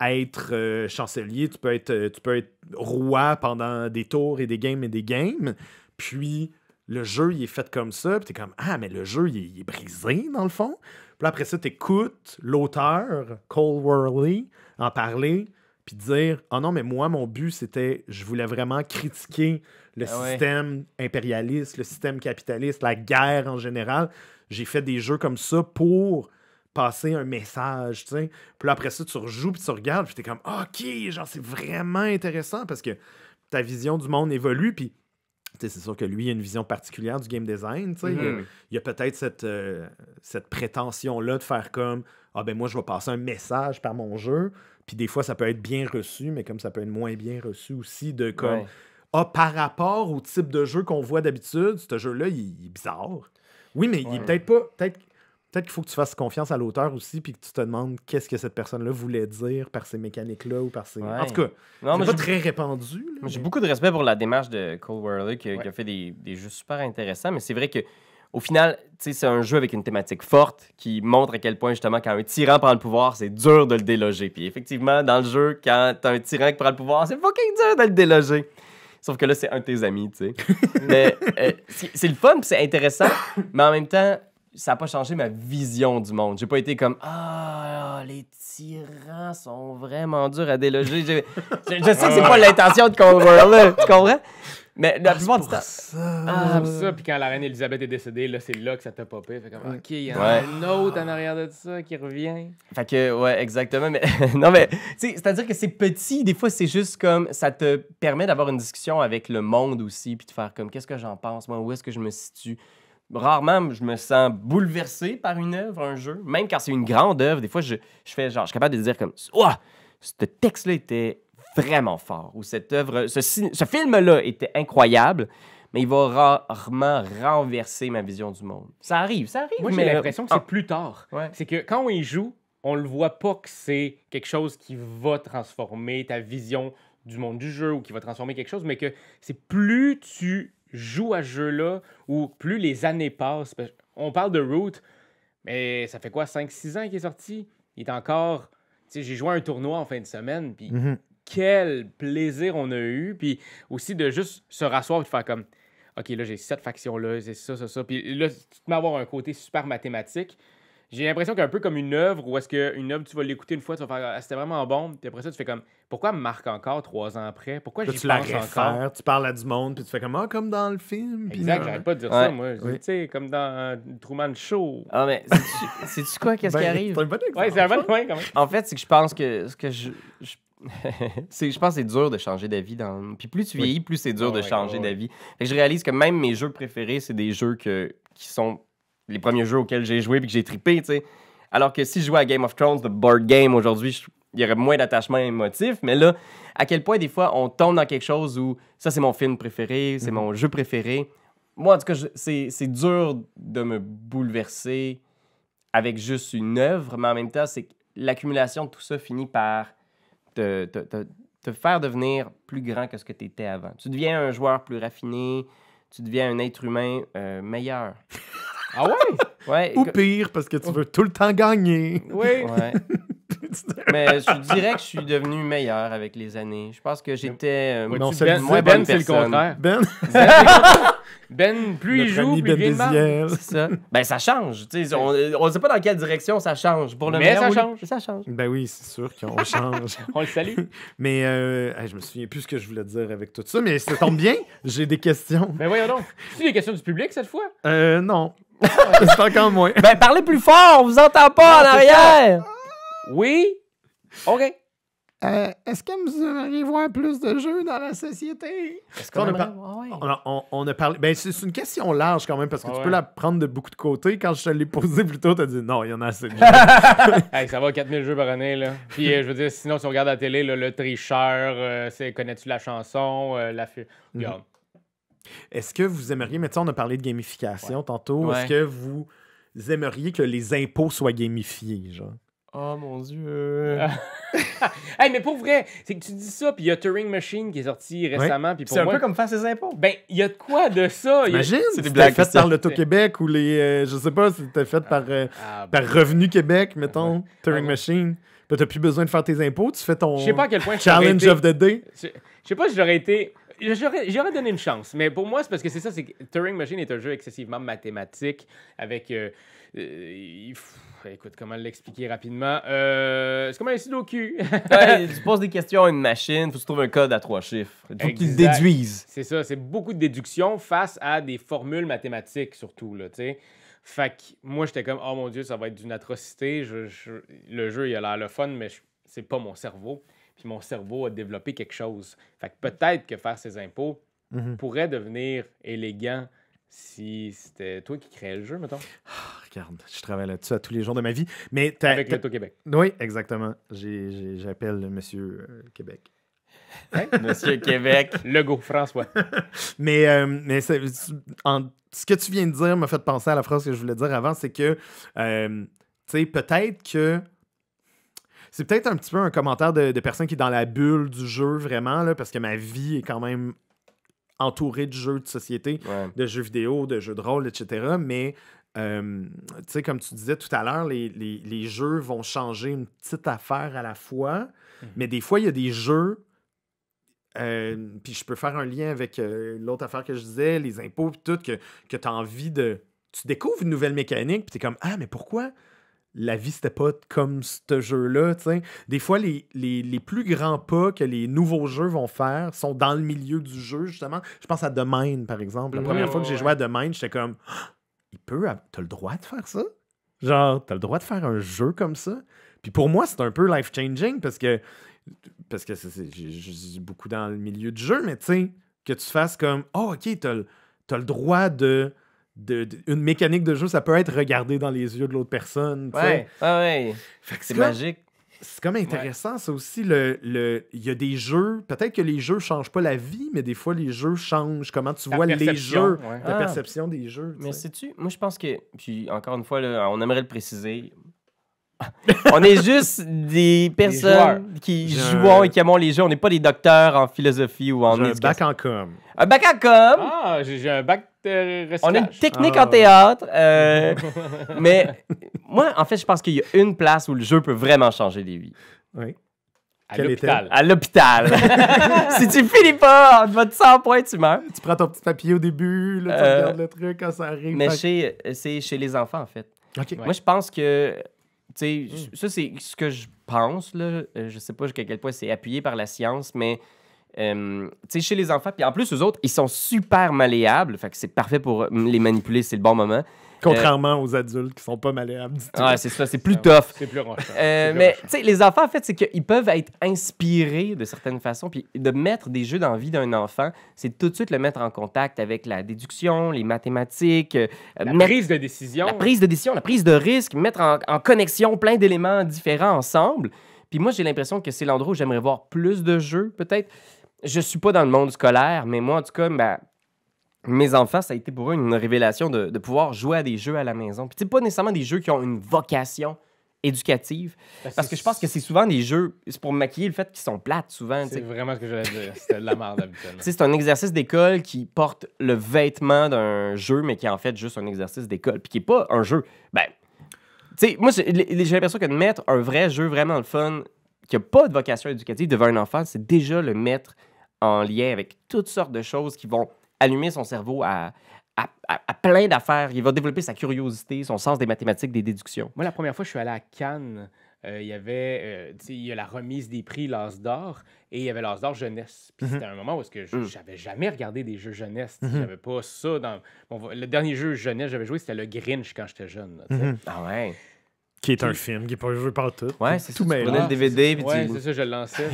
être euh, chancelier, tu peux être, euh, tu peux être roi pendant des tours et des games et des games. Puis le jeu, il est fait comme ça, puis t'es comme, ah, mais le jeu, il est, brisé, dans le fond. Puis après ça, t'écoutes l'auteur, Cole Worley, en parler, puis dire, oh non, mais moi, mon but, c'était, je voulais vraiment critiquer le Ah ouais. système impérialiste, le système capitaliste, la guerre en général. J'ai fait des jeux comme ça pour passer un message, tu sais. Puis après ça, tu rejoues, puis tu regardes, puis t'es comme, Ah, OK, genre, c'est vraiment intéressant parce que ta vision du monde évolue, puis c'est sûr que lui, il a une vision particulière du game design, tu sais. Il y a- Mhm. il y a peut-être cette, euh, cette prétention-là de faire comme Ah ben moi, je vais passer un message par mon jeu. Puis des fois, ça peut être bien reçu, mais comme ça peut être moins bien reçu aussi, de comme Ouais. Ah, par rapport au type de jeu qu'on voit d'habitude, ce jeu-là, il, il est bizarre. Oui, mais il est peut-être pas. Peut-être peut-être qu'il faut que tu fasses confiance à l'auteur aussi, puis que tu te demandes qu'est-ce que cette personne-là voulait dire par ces mécaniques-là ou par ces. En tout cas, c'est pas très répandu. J'ai mais- beaucoup de respect pour la démarche de Cole Worley qui, a- qui a fait des, des jeux super intéressants, mais c'est vrai que au final, c'est un jeu avec une thématique forte qui montre à quel point justement quand un tyran prend le pouvoir, c'est dur de le déloger. Puis effectivement, dans le jeu, quand t'as un tyran qui prend le pouvoir, c'est fucking dur de le déloger. Sauf que là, c'est un de tes amis, tu sais. mais euh, c'est le fun, c'est intéressant, mais en même temps, ça n'a pas changé ma vision du monde. J'ai pas été comme ah les tyrans sont vraiment durs à déloger. Je, je sais que c'est pas l'intention de Cold World, tu comprends? Mais la plupart du temps. Ah, pis ça, puis quand la reine Elisabeth est décédée, là, c'est là que ça t'a popé. Fait comme, OK, il y en a Ouais. un autre en arrière de ça qui revient. Fait que, ouais, exactement. Mais non, mais, tu sais, c'est-à-dire que c'est petit. Des fois, c'est juste comme. Ça te permet d'avoir une discussion avec le monde aussi, puis de faire comme, qu'est-ce que j'en pense, moi, où est-ce que je me situe? Rarement, je me sens bouleversé par une œuvre, un jeu. Même quand c'est une grande œuvre, des fois, je, je fais genre, je suis capable de dire comme, ouah, ce texte-là était vraiment fort. Ou cette œuvre, ce, film-là était incroyable, mais il va rarement renverser ma vision du monde. Ça arrive, ça arrive. Moi, j'ai mais- l'impression que c'est plus tard. Ouais. C'est que quand on y joue, on le voit pas que c'est quelque chose qui va transformer ta vision du monde du jeu ou qui va transformer quelque chose, mais que c'est plus tu joues à ce jeu-là ou plus les années passent. Parce- On parle de Root, mais ça fait quoi, 5-6 ans qu'il est sorti? Il est encore... Tu sais, j'ai joué à un tournoi en fin de semaine, puis Mhm. Quel plaisir on a eu. Puis aussi de juste se rasseoir et de faire comme OK, là, j'ai cette faction-là, c'est ça, ça, ça. Puis là, tu te mets à avoir un côté super mathématique. J'ai l'impression qu'un peu comme une œuvre, où est-ce qu'une œuvre, tu vas l'écouter une fois, tu vas faire Ah, c'était vraiment bon. Puis après ça, tu fais comme Pourquoi elle me marque encore trois ans après? Pourquoi j'y tu la pense encore? réfères, tu parles à du monde, puis tu fais comme Ah, comme dans le film. Exact, j'arrête pas de dire Ouais. ça, moi. Oui. Tu sais, comme dans euh, Truman Show. Ah, mais sais-tu- sais-tu quoi, qu'est-ce qui Ben, arrive? C'est un bon exemple. Ouais, c'est un bon point quand même. En fait, c'est que je pense que ce que je. je... je pense que c'est dur de changer d'avis. Dans... Puis plus tu vieillis, plus c'est dur Ah de ouais, changer ouais, d'avis. Je réalise que même mes jeux préférés, c'est des jeux que... qui sont les premiers jeux auxquels j'ai joué puis que j'ai trippé, tu sais. Alors que si je jouais à Game of Thrones, le board game aujourd'hui, je- il y aurait moins d'attachement émotif. Mais là, à quel point des fois on tombe dans quelque chose où ça c'est mon film préféré, c'est Mhm. mon jeu préféré. Moi, en tout cas, je- c'est, c'est dur de me bouleverser avec juste une œuvre, mais en même temps, c'est l'accumulation de tout ça finit par te, te- te- te faire devenir plus grand que ce que tu étais avant. Tu deviens un joueur plus raffiné, tu deviens un être humain euh, meilleur. Ah ouais? Ouais, Ou pire, parce que tu veux tout le temps gagner. Oui. ouais. Mais je dirais que je suis devenu meilleur avec les années. Je pense que j'étais euh, Vois-tu, Non, c'est ben, le moi, bonne Ben, c'est le personne. contraire. Ben, Ben, plus il joue, plus il Ben vient. Désiel. C'est ça. Ben, ça change. tu sais, on ne sait pas dans quelle direction ça change. Pour le Mais meilleur ça change. Ça change. Ben oui, c'est sûr qu'on change. On le salue. Mais euh, je me souviens plus ce que je voulais dire avec tout ça, mais ça tombe bien, j'ai des questions. Ben voyons donc. C'est des questions du public cette fois? Euh, non. c'est encore moins. Ben, parlez plus fort, on vous entend pas en Non, ça. arrière. Oui? OK. Euh, Est-ce que vous aimeriez voir plus de jeux dans la société? Est-ce qu'on a ouais. On a, on- on a parlé. Ben, c'est une question large quand même, parce que Ah tu ouais. peux la prendre de beaucoup de côtés. Quand je te l'ai posée plus tôt, t'as dit non, il y en a assez de jeux. Hey, ça va 4000 jeux par année, là. Puis, euh, je veux dire, sinon, si on regarde la télé, là, le tricheur, euh, c'est connais-tu la chanson, euh, la Regarde. Est-ce que vous aimeriez, mais tu sais, on a parlé de gamification tantôt, Ouais. est-ce que vous aimeriez que les impôts soient gamifiés, genre? Oh mon dieu. Hey, mais pour vrai, c'est que tu dis ça, puis il y a Turing Machine qui est sorti récemment, puis pour C'est un peu comme faire ses impôts. Ben, il y a de quoi de ça? il y a- Imagine, c'est des c'était blagues, fait ça. par l'Auto-Québec ou les. euh, je sais pas, c'était fait par, euh, Ah, par Revenu Québec, mettons, Turing. Machine. Puis t'as plus besoin de faire tes impôts, tu fais ton Je sais pas à quel point challenge été- of the day. Je je sais pas si j'aurais été. J'aurais donné une chance, mais pour moi, c'est parce que c'est ça, c'est que Turing Machine est un jeu excessivement mathématique avec. euh, euh, écoute, comment l'expliquer rapidement Euh, C'est comme un sudoku. Ouais, tu poses des questions à une machine, faut que tu trouves un code à trois chiffres. Il faut qu'il le Exact. déduise. c'est ça, c'est beaucoup de déduction face à des formules mathématiques, surtout, là, tu sais. Fait que moi, j'étais comme, oh mon Dieu, ça va être d'une atrocité. Je- je- le jeu, il a l'air le fun, mais c'est pas mon cerveau. Puis mon cerveau a développé quelque chose. Fait que peut-être que faire ses impôts Mhm. pourrait devenir élégant si c'était toi qui créais le jeu, mettons, Regarde, je travaille là-dessus à tous les jours de ma vie. Mais avec t'as- l'Auto-Québec. Oui, exactement. J'appelle Monsieur euh, Québec. Monsieur Québec. Legault, François. Mais, euh, mais en- ce que tu viens de dire m'a fait penser à la phrase que je voulais dire avant, c'est que, euh, tu sais, peut-être que. C'est peut-être un petit peu un commentaire de, de personne qui est dans la bulle du jeu, vraiment, là, parce que ma vie est quand même entourée de jeux de société, Ouais. de jeux vidéo, de jeux de rôle, etc. Mais, euh, tu sais, comme tu disais tout à l'heure, les, les- les jeux vont changer une petite affaire à la fois. Mais des fois, il y a des jeux. euh, puis je peux faire un lien avec euh, l'autre affaire que je disais, les impôts, puis tout, que, que tu as envie de. Tu découvres une nouvelle mécanique, puis tu es comme Ah, mais pourquoi la vie, c'était pas comme ce jeu-là? Des fois, les, les, les plus grands pas que les nouveaux jeux vont faire sont dans le milieu du jeu, justement. Je pense à The Mind, par exemple. La première fois que j'ai joué à The Mind, j'étais comme Ah, Il peut. T'as le droit de faire ça? Genre, t'as le droit de faire un jeu comme ça? Puis pour moi, c'est un peu life-changing parce que parce que j'ai- j'ai beaucoup dans le milieu du jeu, mais tu sais, que tu fasses comme Oh, ok, t'as le, t'as le droit de, de, de- Une mécanique de jeu, ça peut être regardé dans les yeux de l'autre personne. tu sais. Ouais, ouais, ouais. C'est magique. C'est comme intéressant, ça aussi. Le, le, il y a des jeux, peut-être que les jeux changent pas la vie, mais des fois, les jeux changent comment tu vois les jeux, ouais. ta Ah. perception des jeux. Mais sais. sais-tu, moi je pense que, puis encore une fois, là, on aimerait le préciser. on est juste des personnes qui jouent un- et qui aiment les jeux. On n'est pas des docteurs en philosophie ou en J'ai un éducation. bac en com. Un bac à com? Ah, j'ai un bac de recyclage. On a une technique Ah. en théâtre. euh, mais moi, en fait, je pense qu'il y a une place où le jeu peut vraiment changer des vies. Oui. à l'hôpital. À l'hôpital. si tu finis pas, en votre 100 points, tu meurs. Tu prends ton petit papier au début, là, tu Euh, regardes le truc quand ça arrive. Mais chez, c'est chez les enfants, en fait. Ouais. Moi, je pense que, Mm. ça, c'est ce que je pense, là. Euh, Je sais pas jusqu'à quel point c'est appuyé par la science, mais, euh, tu sais, chez les enfants, puis en plus, eux autres, ils sont super malléables, fait que c'est parfait pour les manipuler, c'est le bon moment. Contrairement aux adultes qui sont pas malléables du tout. Ouais, c'est ça, c'est plus Ça, tough. C'est plus rochant. Euh, C'est plus mais tu sais, les enfants, en fait, c'est qu'ils peuvent être inspirés de certaines façons. Puis de mettre des jeux dans la vie d'un enfant, c'est tout de suite le mettre en contact avec la déduction, les mathématiques, euh, La mettre- prise de décision. la prise de décision, la prise de risque, mettre en, en connexion plein d'éléments différents ensemble. Puis moi, j'ai l'impression que c'est l'endroit où j'aimerais voir plus de jeux, peut-être. Je suis pas dans le monde scolaire, mais moi, en tout cas, ben, mes enfants, ça a été pour eux une révélation de, de pouvoir jouer à des jeux à la maison. Puis, pas nécessairement des jeux qui ont une vocation éducative. Parce que je pense que c'est souvent des jeux, c'est pour maquiller le fait qu'ils sont plates souvent. C'est vraiment ce que j'allais dire. C'était de la merde habituellement. C'est un exercice d'école qui porte le vêtement d'un jeu, mais qui est en fait juste un exercice d'école, puis qui n'est pas un jeu. Ben, tu sais, moi, j'ai j'ai l'impression que de mettre un vrai jeu vraiment le fun, qui n'a pas de vocation éducative devant un enfant, c'est déjà le mettre en lien avec toutes sortes de choses qui vont allumer son cerveau à, à, à- à plein d'affaires. Il va développer sa curiosité, son sens des mathématiques, des déductions. Moi, la première fois, je suis allé à Cannes. euh, il y avait, euh, tu sais, il y a la remise des prix L'As d'or et il y avait L'As d'or jeunesse. Puis Mhm. c'était un moment où est-ce que je- Mm. j'avais jamais regardé des jeux jeunesse. sais, Mhm. J'avais pas ça dans. bon, le dernier jeu jeunesse que j'avais joué, c'était le Grinch quand j'étais jeune. là. Mhm. Ah ouais? Qui est un film, qui n'est pas joué par tout. Ouais, Tout- c'est tout ça. Tu prenais le Ah, DVD, puis Ouais, tu... c'est ça, je le lançais.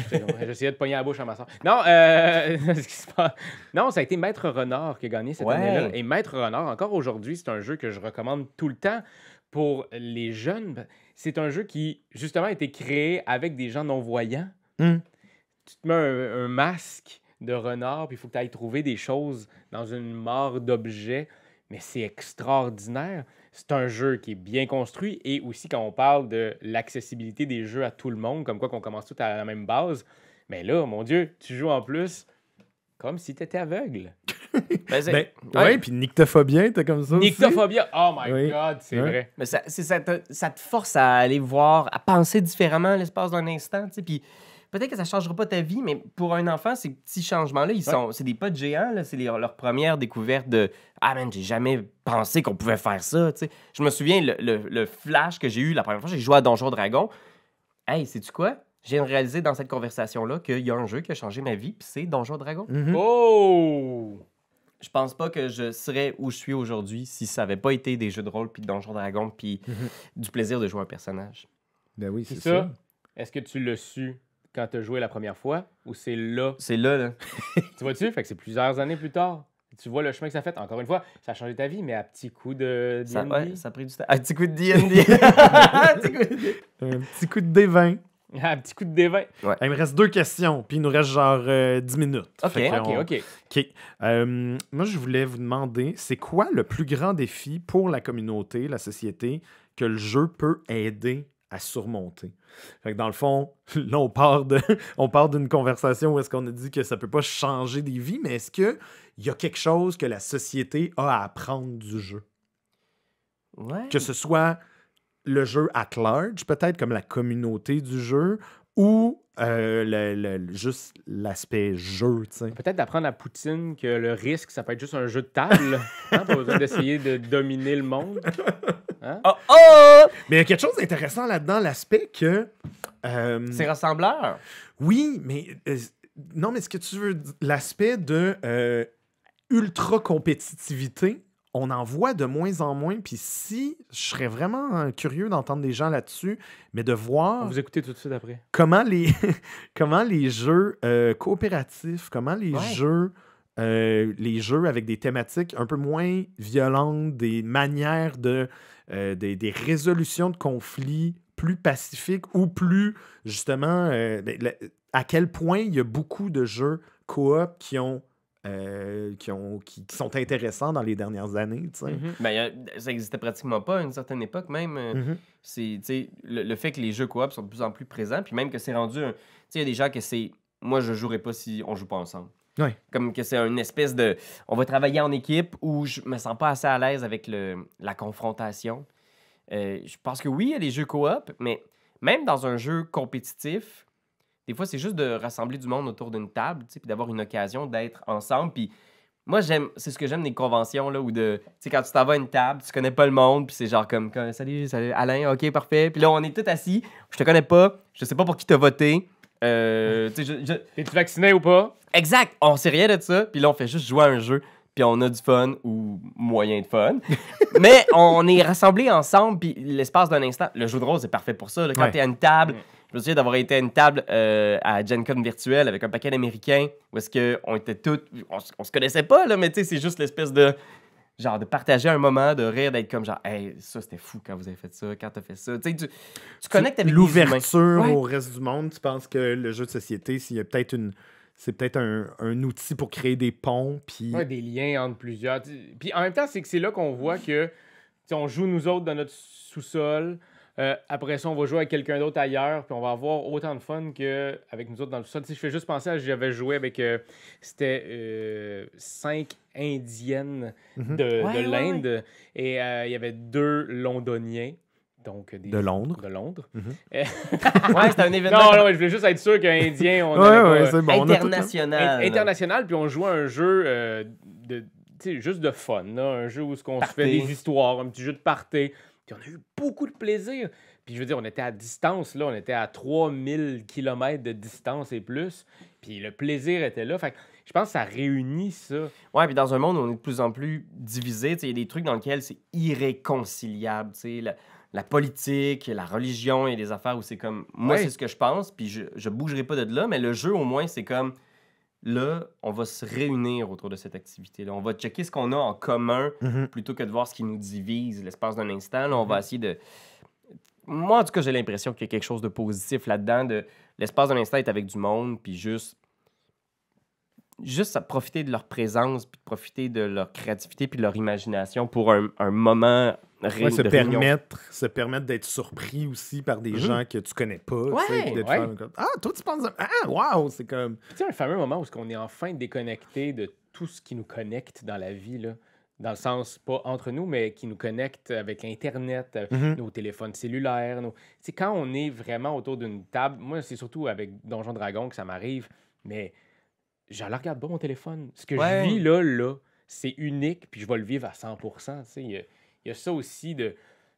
J'essayais de pogner la bouche à ma soeur. Non, euh, ce qui se passe- non, ça a été Maître Renard qui a gagné cette Ouais. année-là. Et Maître Renard, encore aujourd'hui, c'est un jeu que je recommande tout le temps pour les jeunes. Ben, C'est un jeu qui, justement, a été créé avec des gens non-voyants. Hmm. Tu te mets un, un masque de renard, puis il faut que tu ailles trouver des choses dans une mare d'objets. Mais c'est extraordinaire. C'est un jeu qui est bien construit et aussi quand on parle de l'accessibilité des jeux à tout le monde, comme quoi qu'on commence tout à la même base. Mais là, mon Dieu, tu joues en plus comme si tu étais aveugle. Ben, Ben, ouais. puis Nyctophobia, t'es comme ça aussi? Nyctophobia, oh my Oui. god, c'est Ouais. vrai. Mais ça, te, ça te force à aller voir, à penser différemment l'espace d'un instant. tu sais, Puis peut-être que ça ne changera pas ta vie, mais pour un enfant, ces petits changements-là, ils sont, c'est des pas de géants. là, C'est les- leur première découverte de Ah, man, j'ai jamais pensé qu'on pouvait faire ça. tu sais. Je me souviens, le, le- le flash que j'ai eu la première fois, j'ai joué à Donjon Dragon. Hey, sais-tu quoi? Je viens de réaliser dans cette conversation-là qu'il y a un jeu qui a changé ma vie, puis c'est Donjon Dragon. Mhm. Oh! Je pense pas que je serais où je suis aujourd'hui si ça avait pas été des jeux de rôle, puis Donjon Dragon, puis Mhm. du plaisir de jouer un personnage. Ben oui, C'est c'est ça. ça. Est-ce que tu l'as su? Quand tu as joué la première fois ou c'est là? C'est là, là. Tu vois-tu? Fait que c'est plusieurs années plus tard. Tu vois le chemin que ça fait. Encore une fois, ça a changé ta vie, mais à petits coups de Ça, D&D. ouais, ça a pris du temps. Un petit coup de D&D. Un petit coup de D&D. Un petit coup de D20. À petit coup de D20. Il me reste deux questions, puis il nous reste genre euh, 10 minutes. Ok, OK, on- OK. OK. Euh, moi, je voulais vous demander, c'est quoi le plus grand défi pour la communauté, la société, que le jeu peut aider? À surmonter? Fait que dans le fond, là, on part de, on part d'une conversation où est-ce qu'on a dit que ça peut pas changer des vies, mais est-ce que il y a quelque chose que la société a à apprendre du jeu? Ouais. Que ce soit le jeu at large, peut-être comme la communauté du jeu, ou euh, le- le- juste l'aspect jeu, tu sais. Peut-être d'apprendre à Poutine que le risque, ça peut être juste un jeu de table. hein, pas besoin d'essayer de dominer le monde. Hein? Oh, oh! Mais il y a quelque chose d'intéressant là-dedans, l'aspect que. euh, C'est rassembleur. oui, mais. euh, non, mais ce que tu veux dire, l'aspect de euh, ultra-compétitivité, on en voit de moins en moins. Puis si, je serais vraiment euh, curieux d'entendre des gens là-dessus, mais de voir vous écouter tout de suite après. comment les, comment les jeux euh, coopératifs, comment les Ouais. jeux. Euh, les jeux avec des thématiques un peu moins violentes, des manières de. euh, des, des résolutions de conflits plus pacifiques ou plus, justement, euh, ben, à quel point il y a beaucoup de jeux coop qui ont. euh, qui, ont qui, qui sont intéressants dans les dernières années. sais. Mhm. Ben, ça existait pratiquement pas à une certaine époque, même. C'est, tu sais, le, le fait que les jeux coop sont de plus en plus présents, puis même que c'est rendu. il y a des gens que c'est. Moi, je jouerai pas si on joue pas ensemble. Comme que c'est une espèce de. On va travailler en équipe où je me sens pas assez à l'aise avec le, la confrontation. Euh, je pense que oui, il y a des jeux coop, mais même dans un jeu compétitif, des fois, c'est juste de rassembler du monde autour d'une table, puis d'avoir une occasion d'être ensemble. Puis moi, j'aime, c'est ce que j'aime des conventions, là, où de, tu sais, quand tu t'en vas à une table, tu connais pas le monde, puis c'est genre comme, salut, salut, Alain, ok, parfait. Puis là, on est tous assis, je te connais pas, je sais pas pour qui t'as voté. Euh, je- je- Es-tu vacciné ou pas? Exact, on sait rien de ça, puis là, on fait juste jouer à un jeu, puis on a du fun ou moyen de fun. Mais on est rassemblés ensemble, puis l'espace d'un instant, le jeu de rôle, c'est parfait pour ça. là. Quand Ouais. t'es à une table, je me souviens d'avoir été à une table euh, à Gen Con virtuelle avec un paquet d'Américains, où est-ce qu'on était tous, on, on se connaissait pas, là, mais tu sais, c'est juste l'espèce de, genre, de partager un moment, de rire, d'être comme genre, hey, ça c'était fou quand vous avez fait ça, quand t'as fait ça. Tu sais, tu, tu connectes avec l'ouverture Ouais. au reste du monde. Tu penses que le jeu de société, s'il y a peut-être une. C'est peut-être un, un outil pour créer des ponts, puis Ouais, des liens entre plusieurs. Puis en même temps, c'est que c'est là qu'on voit que tu sais, on joue nous autres dans notre sous-sol. Euh, après ça, on va jouer avec quelqu'un d'autre ailleurs, puis on va avoir autant de fun qu'avec nous autres dans le sol. Tu sais, je fais juste penser à, j'avais joué avec, euh, c'était euh, cinq indiennes Mhm. de, de Ouais, ouais, l'Inde, et euh, il y avait deux londoniens. Donc, des, De Londres. De Londres. Mhm. Ouais, c'était un événement non, non, je voulais juste être sûr qu'un Indien, on Ouais, ouais, c'est bon. on a tout- international. In- international, puis on jouait à un jeu euh, de, tu sais, juste de fun, là, un jeu où ce qu'on se fait des histoires, un petit jeu de party. Puis on a eu beaucoup de plaisir. Puis je veux dire, on était à distance, là, on était à 3000 km de distance et plus. Puis le plaisir était là. Fait que je pense que ça réunit ça. Ouais, puis dans un monde où on est de plus en plus divisé, il y a des trucs dans lesquels c'est irréconciliable. La, la politique, la religion, il y a des affaires où c'est comme. Moi, Ouais. c'est ce que je pense, puis je, je bougerai pas de là, mais le jeu, au moins, c'est comme. Là, on va se réunir autour de cette activité-là. On va checker ce qu'on a en commun Mhm. plutôt que de voir ce qui nous divise l'espace d'un instant. Là, on va Mhm. essayer de. Moi, en tout cas, j'ai l'impression qu'il y a quelque chose de positif là-dedans. De... L'espace d'un instant est avec du monde, puis juste. Juste à profiter de leur présence, puis de profiter de leur créativité, puis de leur imagination pour un, un moment ré... Ouais, se permettre, se permettre d'être surpris aussi par des Mhm. gens que tu connais pas. tu sais, Ouais, ouais. faire comme, ah, toi, tu penses. à- Ah, waouh, c'est comme. Tu sais, un fameux moment où on est enfin déconnecté de tout ce qui nous connecte dans la vie, là. Dans le sens, pas entre nous, mais qui nous connecte avec Internet, avec Mhm. nos téléphones cellulaires. Nos... C'est quand on est vraiment autour d'une table. Moi, c'est surtout avec Donjon Dragon que ça m'arrive, mais je ne regarde pas mon téléphone. Ce que Ouais. je vis là, là, c'est unique, puis je vais le vivre à 100 tu sais. Il y, a- il y a ça aussi de,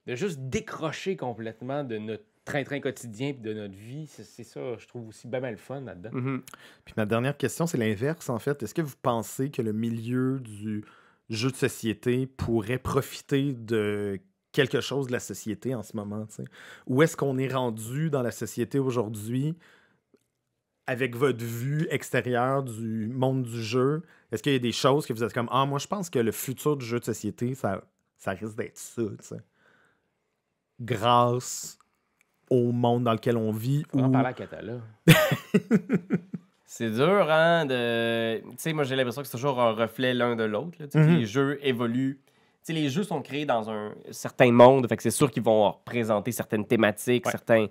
de juste décrocher complètement de notre train-train quotidien puis de notre vie. C'est ça, je trouve aussi bien mal le fun là-dedans. Mhm. Puis ma dernière question, c'est l'inverse, en fait. Est-ce que vous pensez que le milieu du jeu de société pourrait profiter de quelque chose de la société en ce moment? tu sais? Où est-ce qu'on est rendu dans la société aujourd'hui avec votre vue extérieure du monde du jeu? Est-ce qu'il y a des choses que vous êtes comme Ah, moi, je pense que le futur du jeu de société, ça, ça risque d'être ça, tu sais? Grâce au monde dans lequel on vit. On en où- parler à Catala. C'est dur, hein, de... Tu sais, moi, j'ai l'impression que c'est toujours un reflet l'un de l'autre. sais, Mhm. Les jeux évoluent. Tu sais, les jeux sont créés dans un certain monde, fait que c'est sûr qu'ils vont représenter certaines thématiques, Ouais. certains...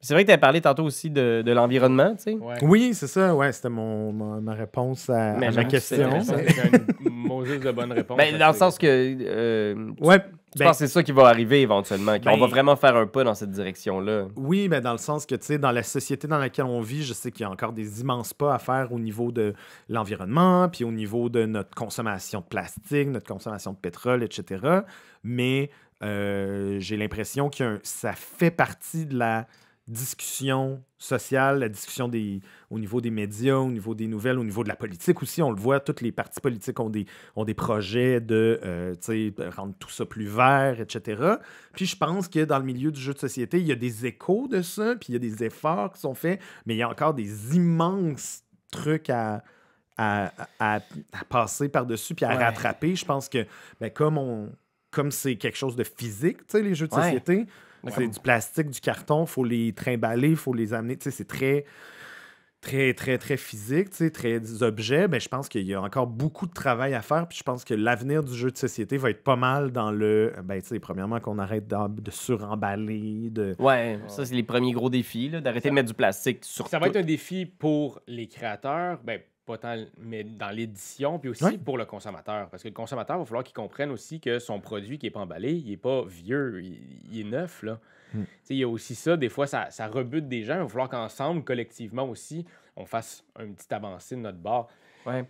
C'est vrai que tu as parlé tantôt aussi de, de l'environnement, tu sais. Ouais. Oui, c'est ça. Ouais, c'était mon, ma, ma réponse à, Mais à ma question. C'est une Moses de bonne réponse. Ben, dans le sens que... euh, Ouais, je ben, pense que c'est ça qui va arriver éventuellement, qu'on Ben- va vraiment faire un pas dans cette direction-là? oui, mais dans le sens que, tu sais, dans la société dans laquelle on vit, je sais qu'il y a encore des immenses pas à faire au niveau de l'environnement, puis au niveau de notre consommation de plastique, notre consommation de pétrole, etc. Mais euh, j'ai l'impression que ça fait partie de la discussion sociale, la discussion des, au niveau des médias, au niveau des nouvelles, au niveau de la politique aussi. On le voit, toutes les partis politiques ont des, ont des projets de, euh, de rendre tout ça plus vert, etc. Puis je pense que dans le milieu du jeu de société, il y a des échos de ça, puis il y a des efforts qui sont faits, mais il y a encore des immenses trucs à, à, à- à passer par-dessus puis à Ouais. rattraper. Je pense que ben, comme on comme c'est quelque chose de physique, les jeux de Ouais. société. C'est du plastique, du carton, faut les trimballer, faut les amener, tu sais, c'est très très très très physique, tu sais, très des objets, ben je pense qu'il y a encore beaucoup de travail à faire, puis je pense que l'avenir du jeu de société va être pas mal dans le ben tu sais premièrement qu'on arrête de suremballer, de Ouais, ça, c'est les premiers gros défis, là, d'arrêter de mettre du plastique sur Ça va être un défi pour les créateurs, ben, pas tant, mais dans l'édition, puis aussi Ouais. pour le consommateur. Parce que le consommateur, il va falloir qu'il comprenne aussi que son produit qui n'est pas emballé, il n'est pas vieux, il, il est neuf. Là. Hmm. Tu sais, Il y a aussi ça, des fois, ça, ça rebute des gens. Il va falloir qu'ensemble, collectivement aussi, on fasse un petit avancée de notre bord. Ouais.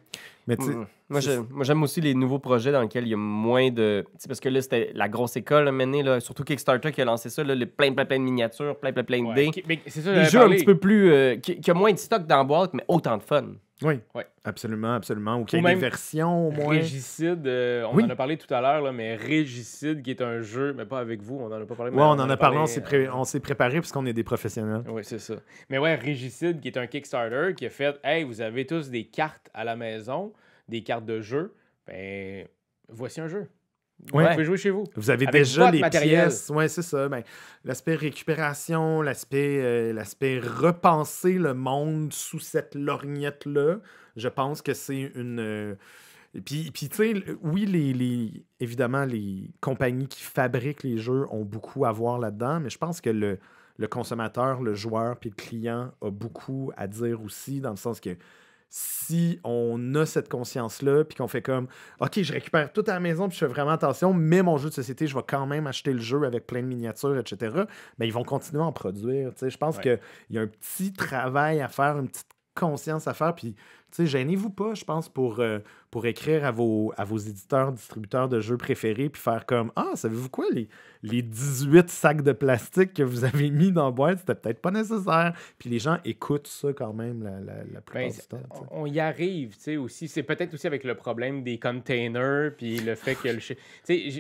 mais tu sais, Mm. Moi, j'aime aussi les nouveaux projets dans lesquels il y a moins de. Tu sais, parce que là, c'était la grosse école, maintenant, là, surtout Kickstarter qui a lancé ça, là, le plein, plein, plein de miniatures, plein, plein, plein de Ouais, dés. qui- mais c'est ça, Des jeux un petit peu plus. euh, qui, qui a moins de stock dans la boîte, mais autant de fun. Oui, Ouais. absolument, absolument, ou qu'il y ait des versions au moins. Régicide, euh, on Oui. en a parlé tout à l'heure, mais Régicide, qui est un jeu, mais pas avec vous, on en a pas parlé. Mais on en a parlé, on s'est, pré- euh, on s'est préparé parce qu'on est des professionnels. Oui, c'est ça. Mais ouais, Régicide, qui est un Kickstarter, qui a fait Hey, vous avez tous des cartes à la maison, des cartes de jeu. Ben, voici un jeu. Ouais. Vous pouvez jouer chez vous. Vous avez Avec déjà les matériel. pièces. Oui, c'est ça. Ben, l'aspect récupération, l'aspect, euh, l'aspect repenser le monde sous cette lorgnette-là, je pense que c'est une. euh, puis, puis tu sais, oui, les, les- évidemment, les compagnies qui fabriquent les jeux ont beaucoup à voir là-dedans, mais je pense que le, le consommateur, le joueur, puis le client a beaucoup à dire aussi, dans le sens que si on a cette conscience-là, puis qu'on fait comme, OK, je récupère tout à la maison, puis je fais vraiment attention, mais mon jeu de société, je vais quand même acheter le jeu avec plein de miniatures, etc., mais ils vont continuer à en produire. Je pense Ouais. qu'il y a un petit travail à faire, une petite conscience à faire, puis, gênez-vous pas, je pense, pour, euh, pour écrire à vos, à vos éditeurs, distributeurs de jeux préférés, puis faire comme, ah, savez-vous quoi, les, les 18 sacs de plastique que vous avez mis dans la boîte, c'était peut-être pas nécessaire. Puis les gens écoutent ça quand même la, la, la plupart Ben, du temps. on y arrive, tu sais, aussi. C'est peut-être aussi avec le problème des containers, puis le fait que le...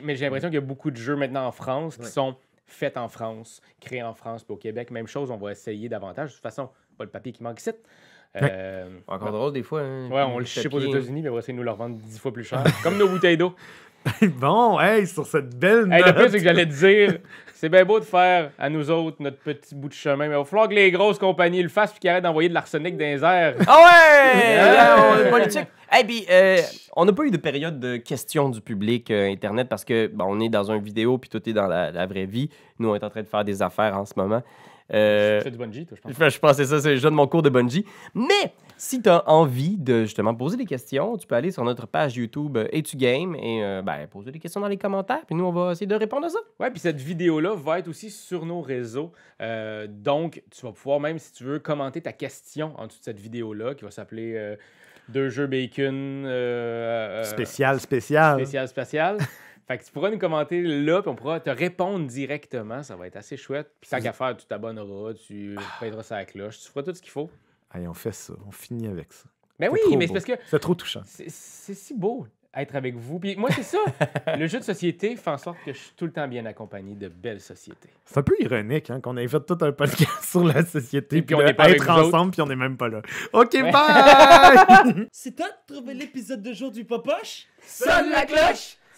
mais j'ai l'impression qu'il y a beaucoup de jeux maintenant en France qui Ouais. sont faits en France, créés en France, puis au Québec, même chose, on va essayer davantage. De toute façon, pas le papier qui manque ici. Euh, Encore drôle, des fois. hein, Ouais, on le ship aux États-Unis, mais on va essayer de nous le revendre dix fois plus cher. Comme nos bouteilles d'eau. bon, hey, sur cette belle Hey, le note. pire, c'est que j'allais te dire, c'est bien beau de faire à nous autres notre petit bout de chemin, mais il va falloir que les grosses compagnies le fassent puis qu'ils arrêtent d'envoyer de l'arsenic dans les airs. Ah ouais! On- politique. Hey, puis, euh, on n'a pas eu de période de questions du public euh, Internet parce que bon, on est dans une vidéo puis tout est dans la, la vraie vie. Nous, on est en train de faire des affaires en ce moment. Euh, Tu fais du bungee, toi, je pense. je pensais ça, c'est déjà de mon cours de bungee. Mais si tu as envie de justement poser des questions, tu peux aller sur notre page YouTube euh, Et tu game et euh, ben, poser des questions dans les commentaires. Puis nous, on va essayer de répondre à ça. Ouais, puis cette vidéo-là va être aussi sur nos réseaux. Euh, donc, tu vas pouvoir, même si tu veux, commenter ta question en dessous de cette vidéo-là qui va s'appeler euh, Deux jeux bacon. euh, euh, Spécial, spécial. spécial, spécial. fait que tu pourras nous commenter là, puis on pourra te répondre directement. Ça va être assez chouette. Puis tant qu'à faire, tu t'abonneras, tu pèteras ça à la cloche, tu feras tout ce qu'il faut. Hey, on fait ça, on finit avec ça. Ben C'est oui, trop mais c'est parce que C'est trop touchant. c'est si beau être avec vous. Puis moi, c'est ça. le jeu de société fait en sorte que je suis tout le temps bien accompagné de belles sociétés. C'est un peu ironique hein, qu'on ait fait tout un podcast sur la société, Et puis puis on de n'est pas être ensemble, puis on n'est même pas là. OK, Ouais. bye! C'est toi de trouver l'épisode de jour du Popoche? Sonne la cloche!